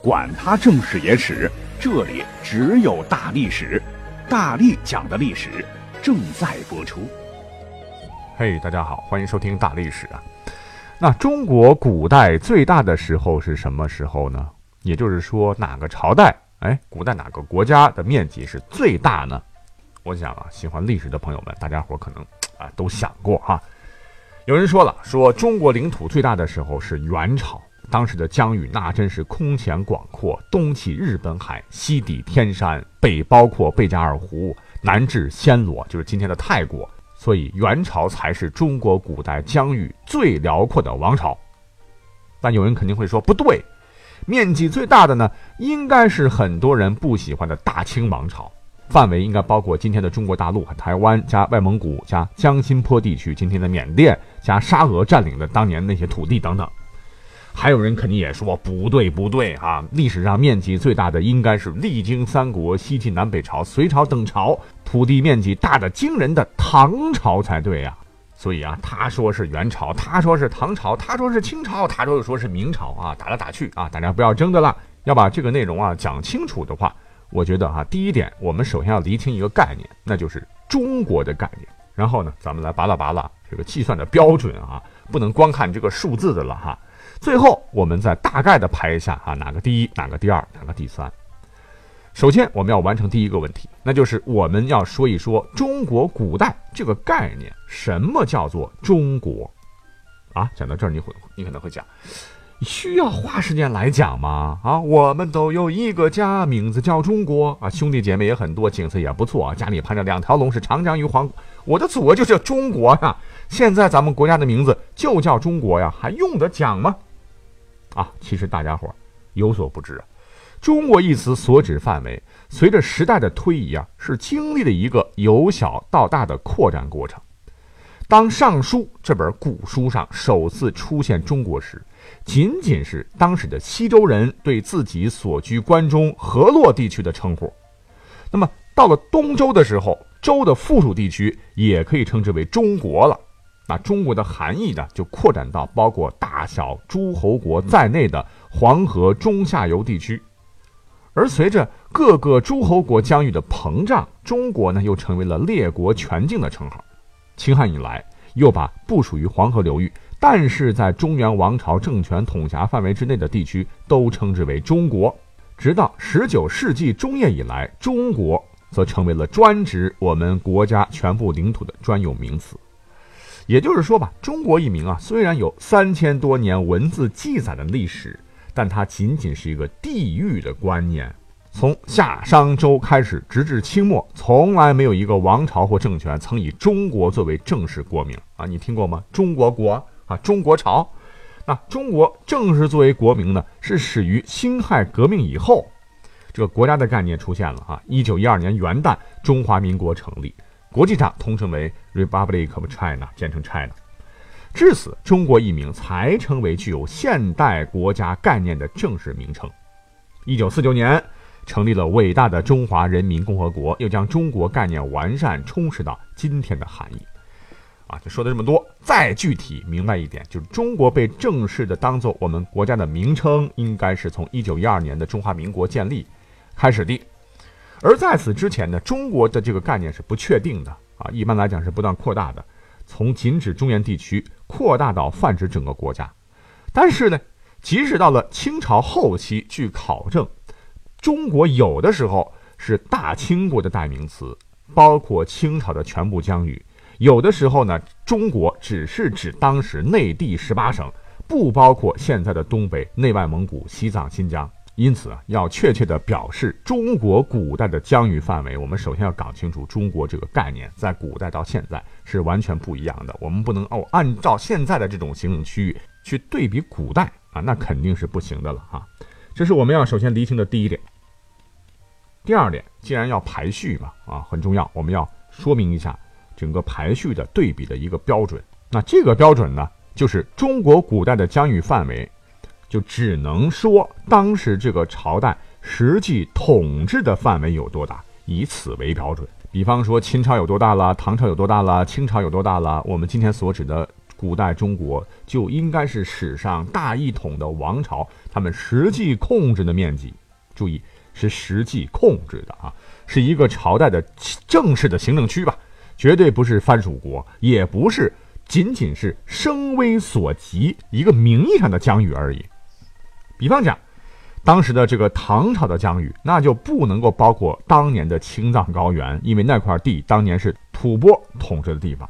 管他正史野史，这里只有大历史，大力讲的历史正在播出。嘿，大家好，欢迎收听大历史啊。那中国古代最大的时候是什么时候呢？也就是说，哪个朝代？哎，古代哪个国家的面积是最大呢？我想啊，喜欢历史的朋友们，大家伙可能啊都想过哈。有人说了，说中国领土最大的时候是元朝，当时的疆域那真是空前广阔，东起日本海，西抵天山，北包括贝加尔湖，南至暹罗，就是今天的泰国，所以元朝才是中国古代疆域最辽阔的王朝。但有人肯定会说不对，面积最大的呢，应该是很多人不喜欢的大清王朝。范围应该包括今天的中国大陆和台湾，加外蒙古，加江心坡地区，今天的缅甸，加沙俄占领的当年那些土地等等。还有人肯定也说不对不对啊！历史上面积最大的应该是历经三国、西晋、南北朝、隋朝等朝，土地面积大的惊人的唐朝才对呀。所以啊，他说是元朝，他说是唐朝，他说是清朝，他说又说是明朝啊，打来打去啊，大家不要争的了。要把这个内容啊讲清楚的话。我觉得哈，第一点，我们首先要厘清一个概念，那就是中国的概念。然后呢，咱们来扒拉扒拉这个计算的标准啊，不能光看这个数字的了哈。最后，我们再大概的排一下啊，哪个第一，哪个第二，哪个第三。首先，我们要完成第一个问题，那就是我们要说一说中国古代这个概念，什么叫做中国？啊，讲到这儿，你会你可能会讲。需要花时间来讲吗？啊，我们都有一个家，名字叫中国啊，兄弟姐妹也很多，景色也不错啊，家里盘着两条龙，是长江与黄。我的祖国就叫中国呀！现在咱们国家的名字就叫中国呀，还用得讲吗？啊，其实大家伙有所不知啊，中国一词所指范围，随着时代的推移啊，是经历了一个由小到大的扩展过程。当《尚书》这本古书上首次出现中国时，仅仅是当时的西周人对自己所居关中河洛地区的称呼。那么到了东周的时候，周的附属地区也可以称之为中国了。那中国的含义呢，就扩展到包括大小诸侯国在内的黄河中下游地区。而随着各个诸侯国疆域的膨胀，中国呢又成为了列国全境的称号。秦汉以来，又把不属于黄河流域。但是在中原王朝政权统辖范围之内的地区都称之为中国，直到十九世纪中叶以来，中国则成为了专指我们国家全部领土的专有名词。也就是说吧，中国一名啊，虽然有三千多年文字记载的历史，但它仅仅是一个地域的观念。从夏商周开始，直至清末，从来没有一个王朝或政权曾以中国作为正式国名啊！你听过吗？中国国。啊，中国朝，那中国正式作为国名呢，是始于辛亥革命以后，这个国家的概念出现了啊。一九一二年元旦，中华民国成立，国际上通称为 Republic of China，简称 China。至此，中国一名才成为具有现代国家概念的正式名称。一九四九年，成立了伟大的中华人民共和国，又将中国概念完善充实到今天的含义。啊，就说的这么多。再具体明白一点，就是中国被正式的当做我们国家的名称，应该是从一九一二年的中华民国建立开始的。而在此之前呢，中国的这个概念是不确定的啊，一般来讲是不断扩大的，从仅指中原地区扩大到泛指整个国家。但是呢，即使到了清朝后期，据考证，中国有的时候是大清国的代名词，包括清朝的全部疆域。有的时候呢，中国只是指当时内地十八省，不包括现在的东北、内外蒙古、西藏、新疆。因此啊，要确切地表示中国古代的疆域范围，我们首先要搞清楚中国这个概念在古代到现在是完全不一样的。我们不能哦按照现在的这种行政区域去对比古代啊，那肯定是不行的了哈。这是我们要首先厘清的第一点。第二点，既然要排序嘛，啊，很重要，我们要说明一下整个排序的对比的一个标准。那这个标准呢，就是中国古代的疆域范围，就只能说当时这个朝代实际统治的范围有多大，以此为标准。比方说秦朝有多大了，唐朝有多大了，清朝有多大了，我们今天所指的古代中国就应该是史上大一统的王朝，他们实际控制的面积。注意。是实际控制的啊，是一个朝代的正式的行政区吧，绝对不是藩属国，也不是仅仅是声威所及一个名义上的疆域而已。比方讲，当时的这个唐朝的疆域，那就不能够包括当年的青藏高原，因为那块地当年是吐蕃统治的地方。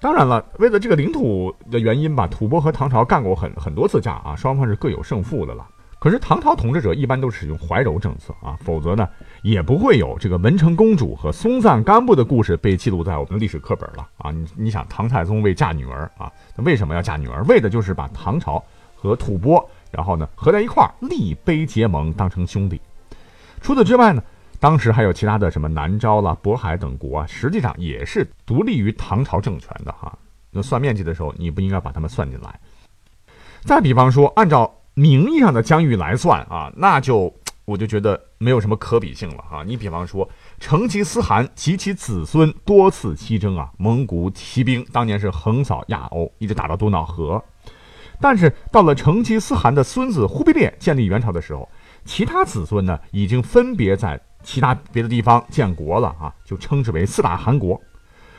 当然了，为了这个领土的原因吧，吐蕃和唐朝干过很很多次架啊，双方是各有胜负的了。可是唐朝统治者一般都使用怀柔政策啊，否则呢也不会有这个文成公主和松赞干布的故事被记录在我们的历史课本了啊。你你想，唐太宗为嫁女儿啊，那为什么要嫁女儿？为的就是把唐朝和吐蕃，然后呢合在一块儿立碑结盟，当成兄弟。除此之外呢，当时还有其他的什么南诏啦、渤海等国啊，实际上也是独立于唐朝政权的哈。那算面积的时候，你不应该把他们算进来。再比方说，按照。名义上的疆域来算啊，那就我就觉得没有什么可比性了啊。你比方说，成吉思汗及其子孙多次西征啊，蒙古骑兵当年是横扫亚欧，一直打到多瑙河。但是到了成吉思汗的孙子忽必烈建立元朝的时候，其他子孙呢已经分别在其他别的地方建国了啊，就称之为四大汗国。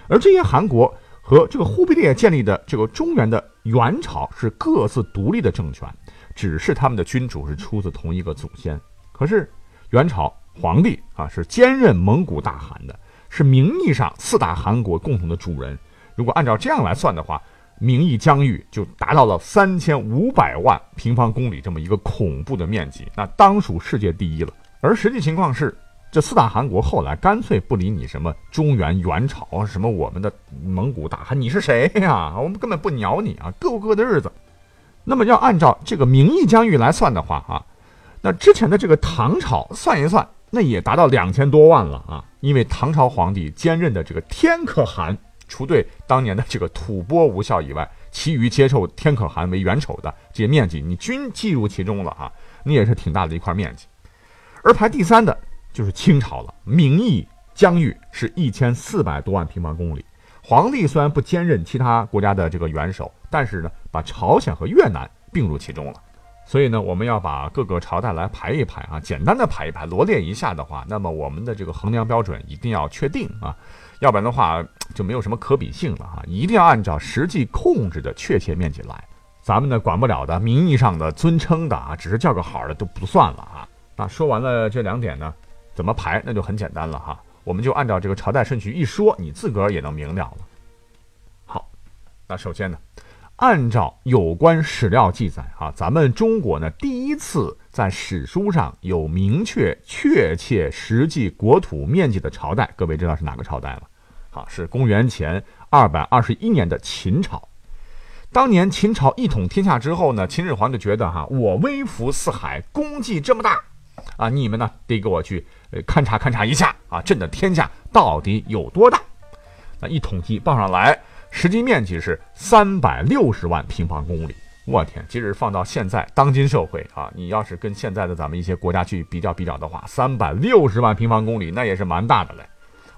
而这些汗国和这个忽必烈建立的这个中原的元朝是各自独立的政权。只是他们的君主是出自同一个祖先，可是元朝皇帝啊是兼任蒙古大汗的，是名义上四大汗国共同的主人。如果按照这样来算的话，名义疆域就达到了三千五百万平方公里这么一个恐怖的面积，那当属世界第一了。而实际情况是，这四大汗国后来干脆不理你什么中原元朝，什么我们的蒙古大汗，你是谁呀？我们根本不鸟你啊，各过各的日子。那么要按照这个名义疆域来算的话啊，那之前的这个唐朝算一算，那也达到两千多万了啊。因为唐朝皇帝兼任的这个天可汗，除对当年的这个吐蕃无效以外，其余接受天可汗为元首的这些面积，你均计入其中了啊，那也是挺大的一块面积。而排第三的就是清朝了，名义疆域是一千四百多万平方公里。皇帝虽然不兼任其他国家的这个元首，但是呢，把朝鲜和越南并入其中了。所以呢，我们要把各个朝代来排一排啊，简单的排一排，罗列一下的话，那么我们的这个衡量标准一定要确定啊，要不然的话就没有什么可比性了啊，一定要按照实际控制的确切面积来。咱们呢管不了的，名义上的尊称的啊，只是叫个好的都不算了啊。那说完了这两点呢，怎么排那就很简单了哈。我们就按照这个朝代顺序一说，你自个儿也能明了了。好，那首先呢，按照有关史料记载啊，咱们中国呢第一次在史书上有明确、确切、实际国土面积的朝代，各位知道是哪个朝代吗？好，是公元前二百二十一年的秦朝。当年秦朝一统天下之后呢，秦始皇就觉得哈，我威服四海，功绩这么大。啊，你们呢得给我去呃勘察勘察一下啊，朕的天下到底有多大？那一统计报上来，实际面积是三百六十万平方公里。我天，即使放到现在当今社会啊，你要是跟现在的咱们一些国家去比较比较的话，三百六十万平方公里那也是蛮大的嘞。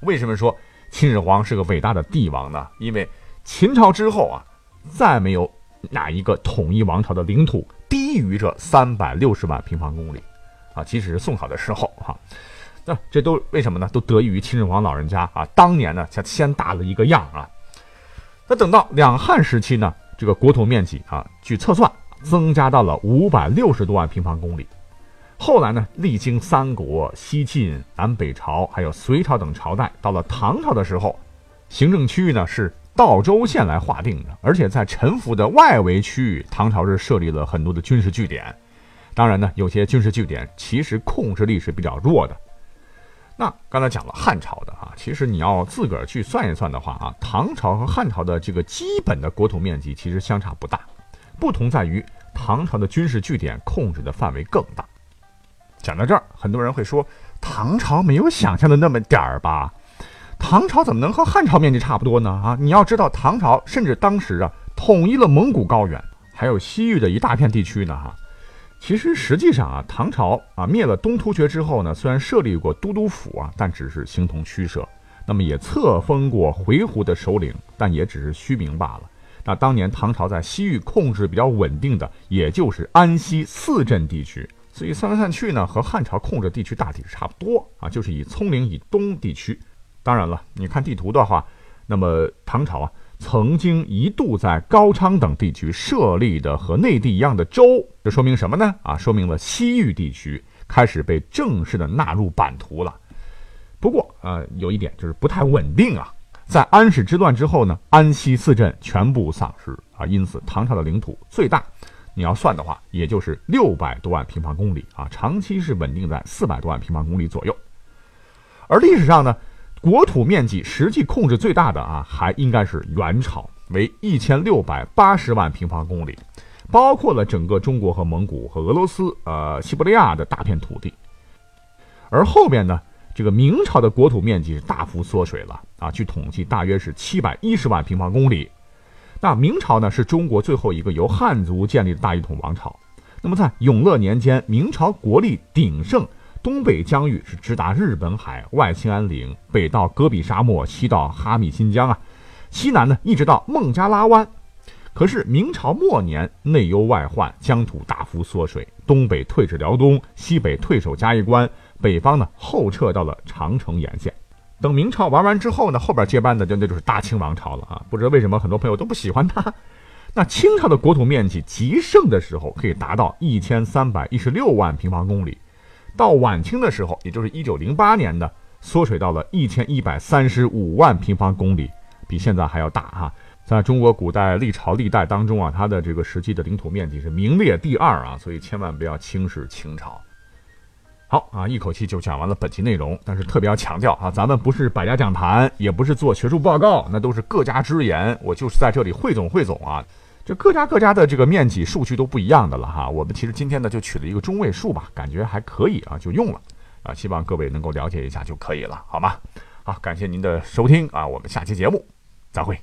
为什么说秦始皇是个伟大的帝王呢？因为秦朝之后啊，再没有哪一个统一王朝的领土低于这三百六十万平方公里。啊，即使是宋朝的时候，哈，那这都为什么呢？都得益于秦始皇老人家啊，当年呢才先打了一个样啊。那等到两汉时期呢，这个国土面积啊，据测算增加到了五百六十多万平方公里。后来呢，历经三国、西晋、南北朝，还有隋朝等朝代，到了唐朝的时候，行政区域呢是道州县来划定的，而且在陈府的外围区域，唐朝是设立了很多的军事据点。当然呢，有些军事据点其实控制力是比较弱的。那刚才讲了汉朝的啊，其实你要自个儿去算一算的话啊，唐朝和汉朝的这个基本的国土面积其实相差不大，不同在于唐朝的军事据点控制的范围更大。讲到这儿，很多人会说，唐朝没有想象的那么点儿吧？唐朝怎么能和汉朝面积差不多呢？啊，你要知道，唐朝甚至当时啊，统一了蒙古高原，还有西域的一大片地区呢，哈。其实实际上啊，唐朝啊灭了东突厥之后呢，虽然设立过都督府啊，但只是形同虚设。那么也册封过回鹘的首领，但也只是虚名罢了。那当年唐朝在西域控制比较稳定的，也就是安西四镇地区。所以算来算去呢，和汉朝控制地区大体是差不多啊，就是以葱岭以东地区。当然了，你看地图的话，那么唐朝啊，曾经一度在高昌等地区设立的和内地一样的州，这说明什么呢？啊，说明了西域地区开始被正式的纳入版图了。不过啊，有一点就是不太稳定啊。在安史之乱之后呢，安西四镇全部丧失啊，因此唐朝的领土最大，你要算的话，也就是六百多万平方公里啊，长期是稳定在四百多万平方公里左右。而历史上呢？国土面积实际控制最大的啊，还应该是元朝，为一千六百八十万平方公里，包括了整个中国和蒙古和俄罗斯、呃西伯利亚的大片土地。而后边呢，这个明朝的国土面积是大幅缩水了啊，据统计大约是七百一十万平方公里。那明朝呢，是中国最后一个由汉族建立的大一统王朝。那么在永乐年间，明朝国力鼎盛。东北疆域是直达日本海，外兴安岭，北到戈壁沙漠，西到哈密新疆啊，西南呢一直到孟加拉湾。可是明朝末年内忧外患，疆土大幅缩水，东北退至辽东，西北退守嘉峪关，北方呢后撤到了长城沿线。等明朝玩完之后呢，后边接班的就那就是大清王朝了啊！不知道为什么很多朋友都不喜欢他。那清朝的国土面积极盛的时候，可以达到一千三百一十六万平方公里。到晚清的时候，也就是一九零八年的，缩水到了一千一百三十五万平方公里，比现在还要大哈。在中国古代历朝历代当中啊，它的这个实际的领土面积是名列第二啊，所以千万不要轻视清朝。好啊，一口气就讲完了本期内容，但是特别要强调啊，咱们不是百家讲坛，也不是做学术报告，那都是各家之言，我就是在这里汇总汇总啊。这各家各家的这个面积数据都不一样的了哈，我们其实今天呢就取了一个中位数吧，感觉还可以啊，就用了啊，希望各位能够了解一下就可以了，好吗？好，感谢您的收听啊，我们下期节目再会。